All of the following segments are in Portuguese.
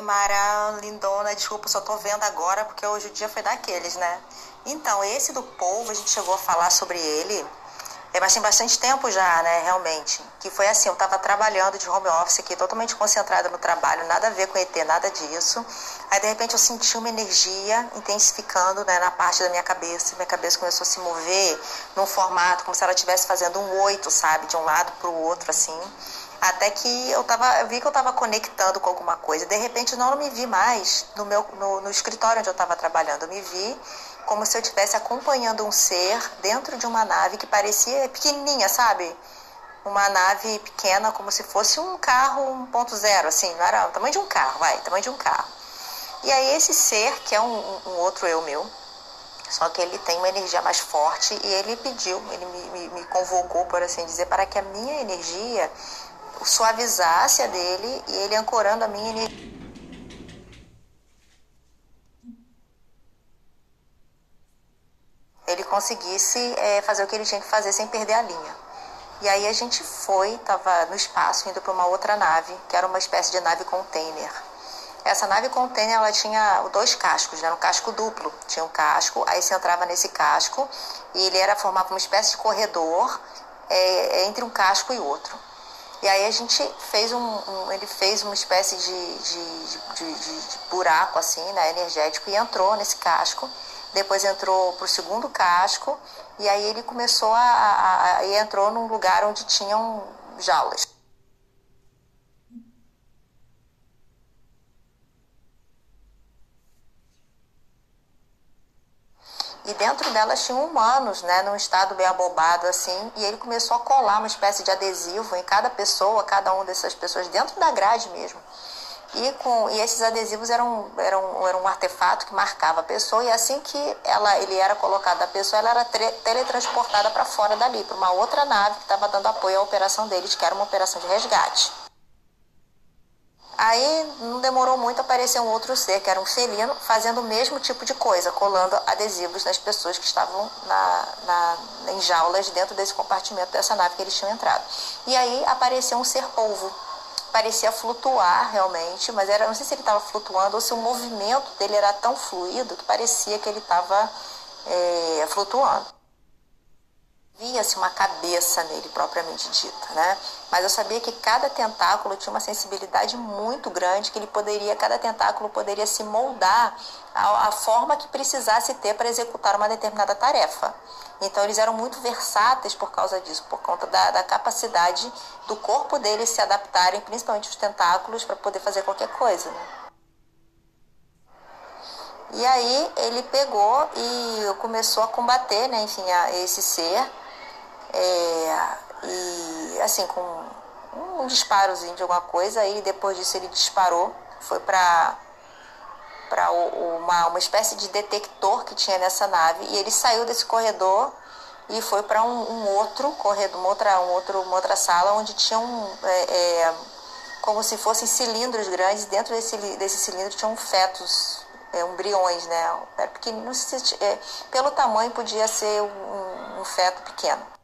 Mara lindona, desculpa, só tô vendo agora porque hoje o dia foi daqueles, né? Então, esse do povo, a gente chegou a falar sobre ele. É bastante, bastante tempo já, né, realmente. Que foi assim, eu tava trabalhando de home office aqui, totalmente concentrada no trabalho, nada a ver com ET, nada disso. Aí, de repente, eu senti uma energia intensificando, né, na parte da minha cabeça. Minha cabeça começou a se mover num formato como se ela estivesse fazendo um oito, sabe? De um lado pro outro, assim. Até que eu, tava, eu vi que eu estava conectando com alguma coisa. De repente, não, me vi mais no, meu, no, no escritório onde eu estava trabalhando. Eu me vi como se eu estivesse acompanhando um ser dentro de uma nave que parecia pequenininha, sabe? Uma nave pequena, como se fosse um carro 1.0, assim, não era o tamanho de um carro, vai, tamanho de um carro. E aí esse ser, que é um, um outro eu meu, só que ele tem uma energia mais forte e ele pediu, ele me, me, me convocou, por assim dizer, para que a minha energia suavizasse a dele e ele ancorando a minha energia. Ele conseguisse é, fazer o que ele tinha que fazer sem perder a linha. E aí a gente foi, estava no espaço, indo para uma outra nave, que era uma espécie de nave container. Essa nave container ela tinha dois cascos, né? um casco duplo. Tinha um casco, aí você entrava nesse casco e ele era formava uma espécie de corredor é, entre um casco e outro. E aí a gente fez um, um ele fez uma espécie de, de, de, de, buraco assim, né, energético e entrou nesse casco. Depois entrou para o segundo casco e aí ele começou a, a, a, entrou num lugar onde tinham jaulas. E dentro delas tinham humanos, né, num estado bem abobado assim, e ele começou a colar uma espécie de adesivo em cada pessoa, cada uma dessas pessoas dentro da grade mesmo. E, com, e esses adesivos eram, eram, eram um artefato que marcava a pessoa, e assim que ela, ele era colocado da pessoa, ela era teletransportada para fora dali, para uma outra nave que estava dando apoio à operação deles, que era uma operação de resgate. Aí não demorou muito, apareceu um outro ser, que era um felino, fazendo o mesmo tipo de coisa, colando adesivos nas pessoas que estavam na, na, em jaulas dentro desse compartimento dessa nave que eles tinham entrado. E aí apareceu um ser polvo. Parecia flutuar realmente, mas era, não sei se ele estava flutuando ou se o movimento dele era tão fluido que parecia que ele estava é, flutuando via-se uma cabeça nele propriamente dita, né? Mas eu sabia que cada tentáculo tinha uma sensibilidade muito grande, que ele poderia, cada tentáculo poderia se moldar à, forma que precisasse ter para executar uma determinada tarefa. Então eles eram muito versáteis por causa disso, por conta da, da capacidade do corpo deles se adaptarem, principalmente os tentáculos, para poder fazer qualquer coisa. Né? E aí ele pegou e começou a combater, né, enfim, a esse ser é, e assim, com um disparozinho de alguma coisa, e depois disso ele disparou, foi para para uma, uma espécie de detector que tinha nessa nave e ele saiu desse corredor e foi para um, um, outro corredor, uma outra, um outro, uma outra sala onde tinham é, é, como se fossem cilindros grandes. Dentro desse, desse cilindro tinham fetos, é, embriões, né? Era pequenino, é, pelo tamanho podia ser um, um feto pequeno.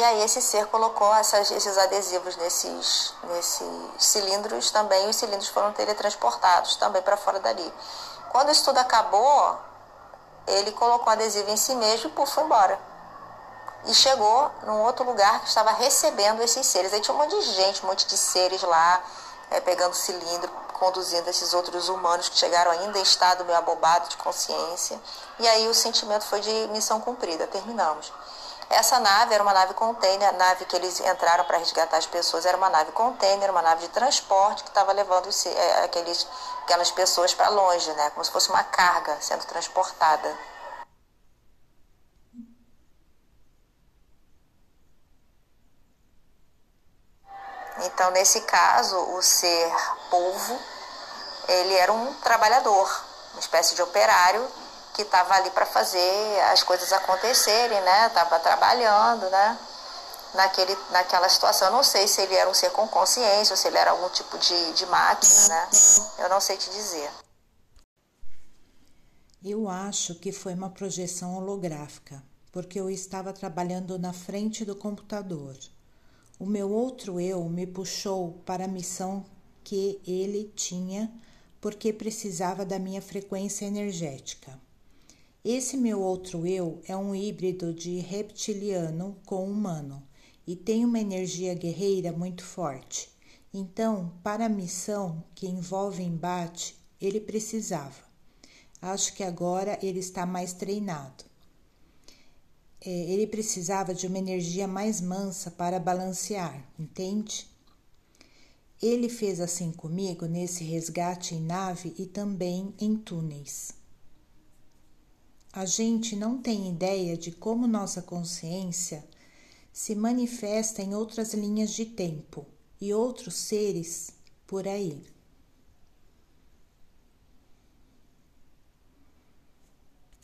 E aí esse ser colocou essas, esses adesivos nesses, nesses cilindros também, e os cilindros foram teletransportados também para fora dali. Quando isso tudo acabou, ele colocou adesivo em si mesmo e puf, foi embora. E chegou num outro lugar que estava recebendo esses seres. Aí tinha um monte de gente, um monte de seres lá, é, pegando cilindro, conduzindo esses outros humanos que chegaram ainda em estado meio abobado de consciência. E aí o sentimento foi de missão cumprida, terminamos. Essa nave era uma nave container, a nave que eles entraram para resgatar as pessoas era uma nave container, uma nave de transporte que estava levando é, aqueles, aquelas pessoas para longe, né? como se fosse uma carga sendo transportada. Então, nesse caso, o ser polvo, ele era um trabalhador, uma espécie de operário que estava ali para fazer as coisas acontecerem, né? Estava trabalhando, né? Naquele, naquela situação. Eu não sei se ele era um ser com consciência ou se ele era algum tipo de, de máquina, né? Eu não sei te dizer. Eu acho que foi uma projeção holográfica. porque eu estava trabalhando na frente do computador. O meu outro eu me puxou para a missão que ele tinha porque precisava da minha frequência energética. Esse meu outro eu é um híbrido de reptiliano com humano e tem uma energia guerreira muito forte. Então, para a missão que envolve embate, ele precisava. Acho que agora ele está mais treinado. É, ele precisava de uma energia mais mansa para balancear, entende? Ele fez assim comigo nesse resgate em nave e também em túneis. A gente não tem ideia de como nossa consciência se manifesta em outras linhas de tempo e outros seres por aí.